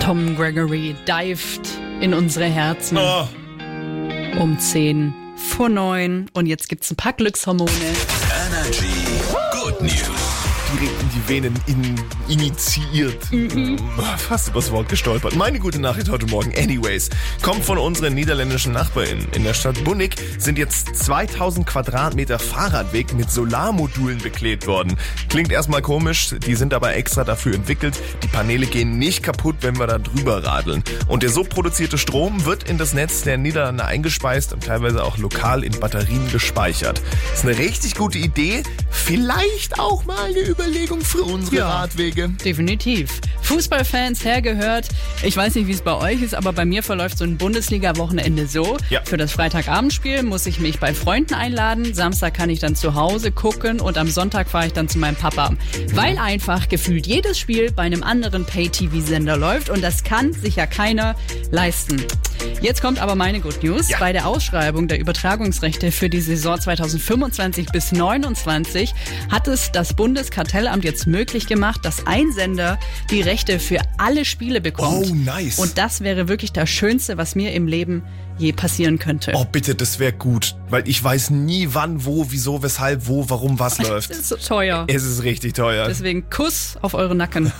Tom Gregory dived in unsere Herzen Oh, um 10 vor 9 und jetzt gibt's ein paar Glückshormone. Energy Good News. Venen in, initiiert. Fast übers Wort gestolpert. Meine gute Nachricht heute Morgen, anyways, kommt von unseren niederländischen Nachbarinnen. In der Stadt Bunnik sind jetzt 2000 Quadratmeter Fahrradweg mit Solarmodulen beklebt worden. Klingt erstmal komisch, die sind aber extra dafür entwickelt. Die Paneele gehen nicht kaputt, wenn wir da drüber radeln. Und der so produzierte Strom wird in das Netz der Niederlande eingespeist und teilweise auch lokal in Batterien gespeichert. Ist eine richtig gute Idee. Vielleicht auch mal eine Überlegung für unsere Ja. Radwege. Definitiv. Fußballfans hergehört. Ich weiß nicht, wie es bei euch ist, aber bei mir verläuft so ein Bundesliga-Wochenende so. Ja. Für das Freitagabendspiel muss ich mich bei Freunden einladen. Samstag kann ich dann zu Hause gucken und am Sonntag fahre ich dann zu meinem Papa. Weil einfach gefühlt jedes Spiel bei einem anderen Pay-TV-Sender läuft und das kann sich ja keiner leisten. Jetzt kommt aber meine Good News. Ja. Bei der Ausschreibung der Übertragungsrechte für die Saison 2025 bis 2029 hat es das Bundeskartellamt jetzt möglich gemacht, dass ein Sender die Rechte für alle Spiele bekommt. Oh, nice. Und das wäre wirklich das Schönste, was mir im Leben je passieren könnte. Oh, bitte, das wäre gut. Weil ich weiß nie wann, wo, wieso, weshalb, wo, warum, was läuft. Das ist so teuer. Es ist richtig teuer. Deswegen Kuss auf eure Nacken.